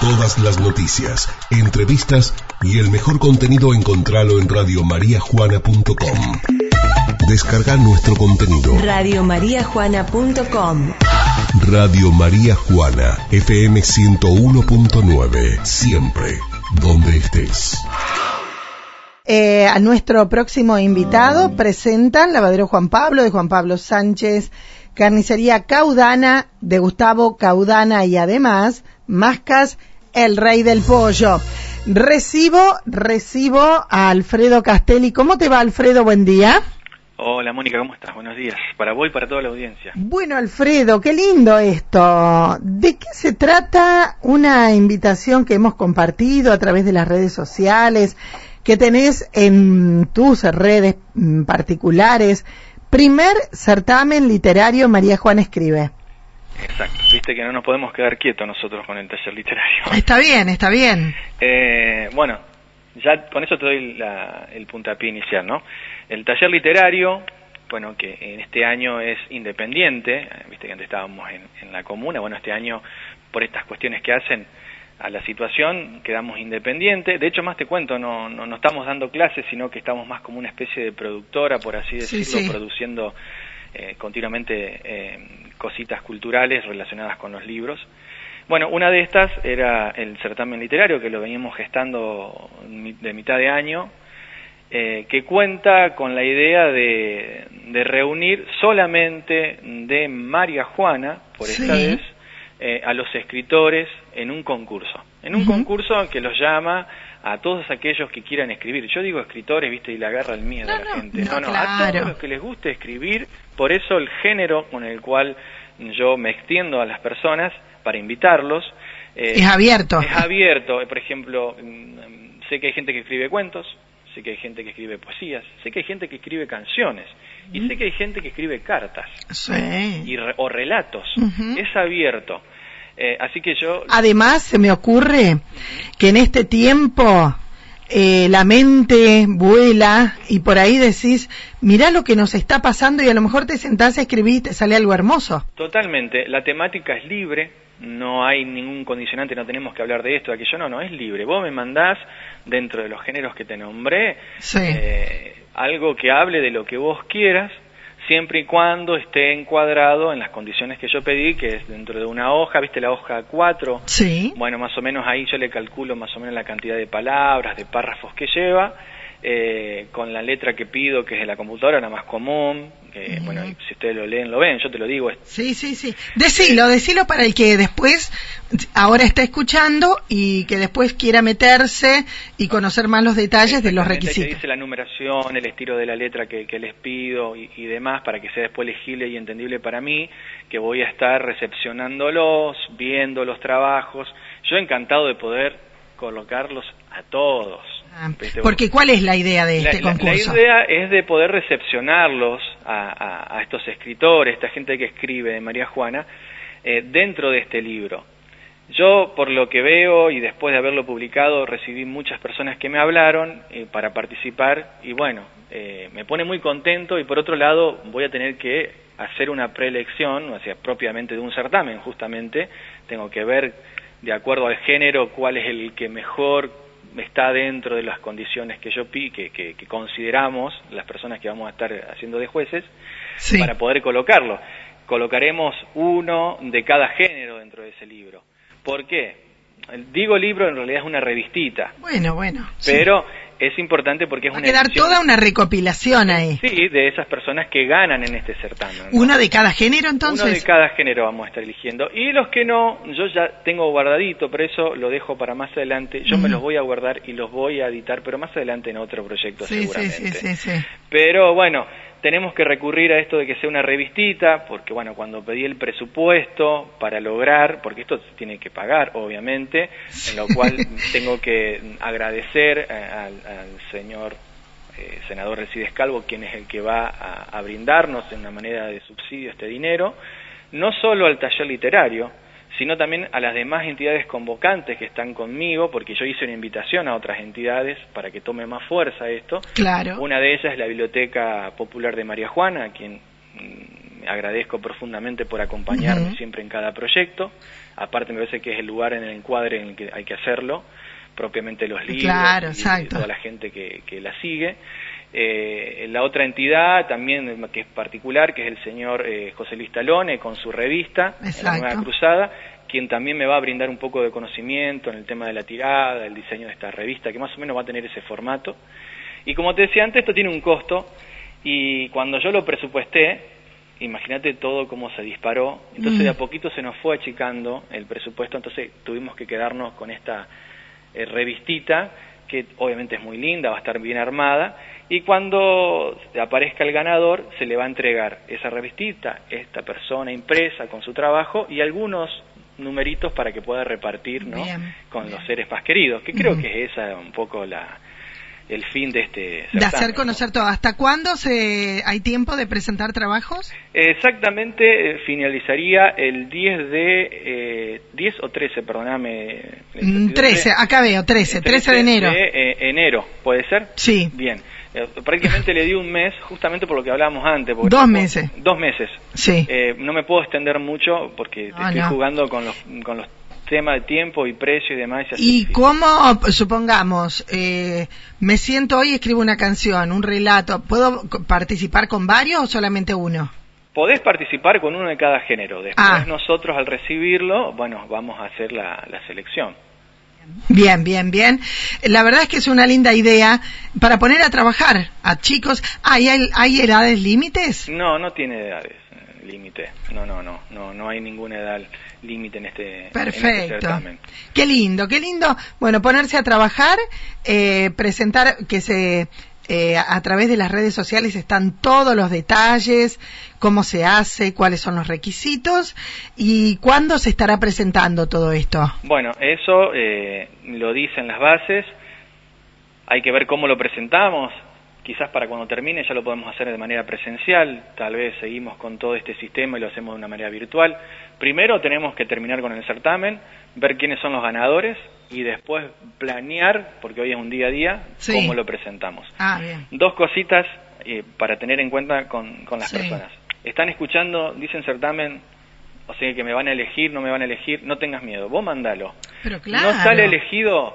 Todas las noticias, entrevistas y el mejor contenido encontralo en radiomariajuana.com. Descarga nuestro contenido. Radiomariajuana.com Radio María Juana, FM 101.9. Siempre, donde estés. Eh, a nuestro próximo invitado presentan Lavadero Juan Pablo de Juan Pablo Sánchez, Carnicería Caudana de Gustavo Caudana y además Mascas el Rey del Pollo. Recibo, recibo a Alfredo Castelli. ¿Cómo te va Alfredo? Buen día. Hola Mónica, ¿cómo estás? Buenos días. Para vos y para toda la audiencia. Bueno Alfredo, qué lindo esto. ¿De qué se trata una invitación que hemos compartido a través de las redes sociales, que tenés en tus redes mm, particulares? Primer certamen literario María Juana Escribe. Exacto, viste que no nos podemos quedar quietos nosotros con el taller literario. Está bien, está bien. Eh, bueno, ya con eso te doy la, el puntapié inicial, ¿no? El taller literario, bueno, que en este año es independiente, viste que antes estábamos en, en la comuna, bueno, este año por estas cuestiones que hacen a la situación quedamos independientes. De hecho, más te cuento, no, no, no, estamos dando clases, sino que estamos más como una especie de productora, por así decirlo, Sí, sí. produciendo eh, continuamente eh, cositas culturales relacionadas con los libros. Bueno, una de estas era el certamen literario que lo veníamos gestando de mitad de año, eh, que cuenta con la idea de, de reunir solamente de María Juana, por esta Sí. vez, eh, a los escritores en un concurso. En un concurso que los llama a todos aquellos que quieran escribir. Yo digo escritores, viste, y le agarra el miedo a la no, gente. no, a claro. todos los que les guste escribir, por eso el género con el cual yo me extiendo a las personas para invitarlos. eh, Es abierto. es abierto. Por ejemplo, mm, sé que hay gente que escribe cuentos, sé que hay gente que escribe poesías, sé que hay gente que escribe canciones y sé que hay gente que escribe cartas Sí. y re- o relatos. Es abierto. Eh, así que yo Además, se me ocurre que en este tiempo eh, la mente vuela y por ahí decís, mirá lo que nos está pasando y a lo mejor te sentás a escribir y te sale algo hermoso. Totalmente, la temática es libre, no hay ningún condicionante, no tenemos que hablar de esto, de aquello, no, no, es libre. Vos me mandás, dentro de los géneros que te nombré, Sí. eh, algo que hable de lo que vos quieras, siempre y cuando esté encuadrado en las condiciones que yo pedí, que es dentro de una hoja, viste la hoja 4, Sí. bueno, más o menos ahí yo le calculo más o menos la cantidad de palabras, de párrafos que lleva, eh, con la letra que pido, que es de la computadora, la más común, que, Ujú. bueno, si ustedes lo leen, lo ven, yo te lo digo, Sí, sí, sí. Decilo, decilo para el que después, ahora está escuchando y que después quiera meterse y conocer más los detalles de los requisitos. dice la numeración, el estilo de la letra que, que les pido y, y demás para que sea después legible y entendible para mí, que voy a estar recepcionándolos, viendo los trabajos. Yo encantado de poder colocarlos a todos. Ah, ¿viste? Porque ¿cuál es la idea de este la- concurso? La, idea es de poder recepcionarlos a, a- a estos escritores, esta gente que escribe de María Juana, eh, dentro de este libro. Yo, por lo que veo y después de haberlo publicado, recibí muchas personas que me hablaron eh, para participar y bueno, eh, me pone muy contento y por otro lado voy a tener que hacer una preelección, o sea, propiamente de un certamen justamente, tengo que ver de acuerdo al género cuál es el que mejor está dentro de las condiciones que yo que, que, que consideramos las personas que vamos a estar haciendo de jueces Sí. para poder colocarlo. Colocaremos uno de cada género dentro de ese libro. ¿Por qué? Digo libro, en realidad es una revistita, Bueno, bueno. sí. Pero es importante porque es Va a una quedar edición- toda una recopilación ahí. Sí, de esas personas que ganan en este certamen. ¿no? Uno de cada género, Uno de entonces. cada género vamos a estar eligiendo. Y los que no, yo ya tengo guardadito, por eso lo dejo para más adelante. Yo me los voy a guardar y los voy a editar, pero más adelante en otro proyecto Sí, sí, seguramente. sí, sí, sí. Pero bueno, tenemos que recurrir a esto de que sea una revistita, porque bueno, cuando pedí el presupuesto para lograr, porque esto se tiene que pagar, obviamente, en lo cual tengo que agradecer eh, al, al señor eh, senador Resides Calvo, quien es el que va a, a brindarnos en una manera de subsidio este dinero, no solo al taller literario, sino también a las demás entidades convocantes que están conmigo, porque yo hice una invitación a otras entidades para que tome más fuerza esto. Claro. Una de ellas es la Biblioteca Popular de María Juana, a quien mm, agradezco profundamente por acompañarme siempre en cada proyecto. Aparte me parece que es el lugar en el encuadre en el que hay que hacerlo, propiamente los libros y, toda la gente que, la sigue. Eh, la otra entidad también que es particular, que es el señor eh, José Luis Talone con su revista, La Nueva Cruzada, quien también me va a brindar un poco de conocimiento en el tema de la tirada, el diseño de esta revista, que más o menos va a tener ese formato. Y como te decía antes, esto tiene un costo y cuando yo lo presupuesté, imagínate todo cómo se disparó, entonces de a poquito se nos fue achicando el presupuesto, entonces tuvimos que quedarnos con esta eh, revistita que obviamente es muy linda, va a estar bien armada, y cuando aparezca el ganador se le va a entregar esa revistita, esta persona impresa con su trabajo y algunos numeritos para que pueda repartir ¿no? con los seres más queridos, que creo que es esa un poco la, el fin de este De hacer conocer todo. ¿Hasta cuándo se hay tiempo de presentar trabajos? Exactamente, eh, finalizaría el 10 de... Eh, 10 o 13, perdóname. 13, mm, acá veo, 13, 13 de enero. De eh, enero, ¿puede ser? Sí. Bien. Eh, prácticamente le di un mes, justamente por lo que hablábamos antes. Dos meses. Dos meses. Sí. no me puedo extender mucho porque estoy jugando con los, con los tema de tiempo y precio y demás. ¿Y cómo, supongamos, eh, me siento hoy y escribo una canción, un relato, ¿puedo participar con varios o solamente uno? Podés participar con uno de cada género. Después ah. nosotros al recibirlo, bueno, vamos a hacer la, selección. Bien, bien, bien. La verdad es que es una linda idea para poner a trabajar a chicos. ¿Hay, hay edades límites? No, no tiene edades eh, límite. No, no, no, no, no hay ninguna edad límite en este, este Perfecto. qué lindo, qué lindo. Bueno, ponerse a trabajar, eh, presentar que se eh, a través de las redes sociales están todos los detalles, cómo se hace, cuáles son los requisitos y cuándo se estará presentando todo esto. Bueno, eso eh, lo dicen las bases. Hay que ver cómo lo presentamos quizás para cuando termine ya lo podemos hacer de manera presencial, tal vez seguimos con todo este sistema y lo hacemos de una manera virtual. Primero tenemos que terminar con el certamen, ver quiénes son los ganadores y después planear, porque hoy es un día a día, cómo lo presentamos. Ah, Dos cositas eh, para tener en cuenta con, las personas. Están escuchando, dicen certamen, o sea que me van a elegir, no me van a elegir, no tengas miedo, vos mandalo. Pero claro. No sale elegido,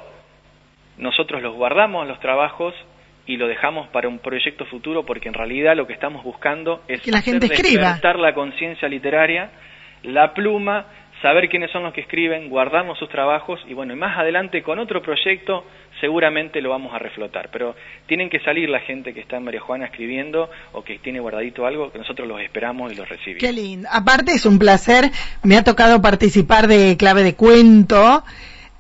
nosotros los guardamos los trabajos y lo dejamos para un proyecto futuro porque en realidad lo que estamos buscando es que la gente escriba. la conciencia literaria, la pluma, saber quiénes son los que escriben, guardarnos sus trabajos y bueno, y más adelante con otro proyecto seguramente lo vamos a reflotar, pero tienen que salir la gente que está en María Juana escribiendo o que tiene guardadito algo, que nosotros los esperamos y los recibimos. Qué lindo. Aparte es un placer, me ha tocado participar de Clave de Cuento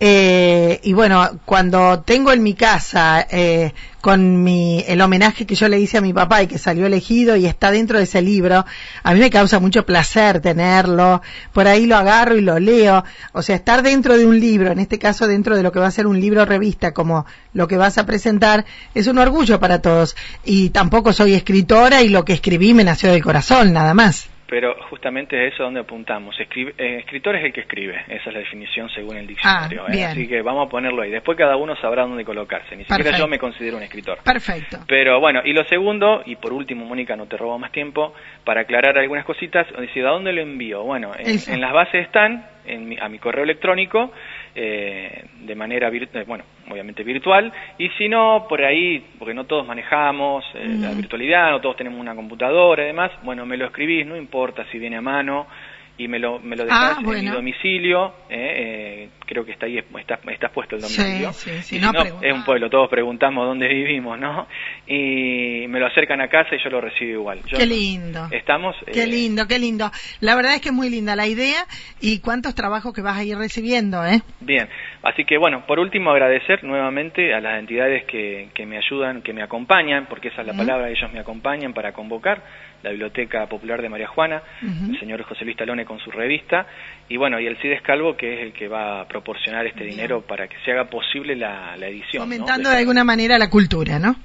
eh, y bueno, cuando tengo en mi casa eh, con mi, el homenaje que yo le hice a mi papá y que salió elegido y está dentro de ese libro, a mí me causa mucho placer tenerlo, por ahí lo agarro y lo leo, o sea, estar dentro de un libro, en este caso dentro de lo que va a ser un libro revista como lo que vas a presentar, es un orgullo para todos. Y tampoco soy escritora y lo que escribí me nació del corazón, nada más pero justamente es eso donde apuntamos. Escribe, eh, escritor es el que escribe, esa es la definición según el diccionario. Ah, ¿eh? Así que vamos a ponerlo ahí. Después cada uno sabrá dónde colocarse. Ni siquiera yo me considero un escritor. Perfecto. Pero bueno, y lo segundo, y por último, Mónica, no te robo más tiempo, para aclarar algunas cositas, decir, ¿a dónde lo envío? Bueno, en, las bases están, en a mi correo electrónico, eh, de manera, eh, bueno, obviamente virtual, y si no, por ahí, porque no todos manejamos eh, la virtualidad, no todos tenemos una computadora y demás, bueno, me lo escribís, no importa si viene a mano, y me lo, me lo dejas ah, en mi domicilio, eh, eh, creo que está ahí, está, está puesto el domicilio. Sí, no, es un pueblo, todos preguntamos dónde vivimos, ¿no? Y me lo acercan a casa y yo lo recibo igual. qué lindo. Estamos. Qué eh, lindo, qué lindo. La verdad es que es muy linda la idea y cuántos trabajos que vas a ir recibiendo, ¿eh? Bien, así que bueno, por último agradecer nuevamente a las entidades que, que me ayudan, que me acompañan, porque esa es la palabra, ellos me acompañan para convocar la Biblioteca Popular de María Juana, el señor José Luis Talone con su revista, y bueno, y el CIDES Calvo, que es el que va a proporcionar este dinero para que se haga posible la, edición. Fomentando de, alguna manera la cultura, ¿no?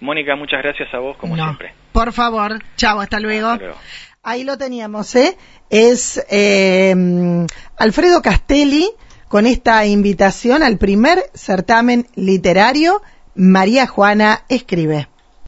Mónica, muchas gracias a vos, como siempre. Por favor, chao, hasta luego. Ahí lo teníamos, ¿eh? Es eh, Alfredo Castelli con esta invitación al primer certamen literario María Juana Escribe.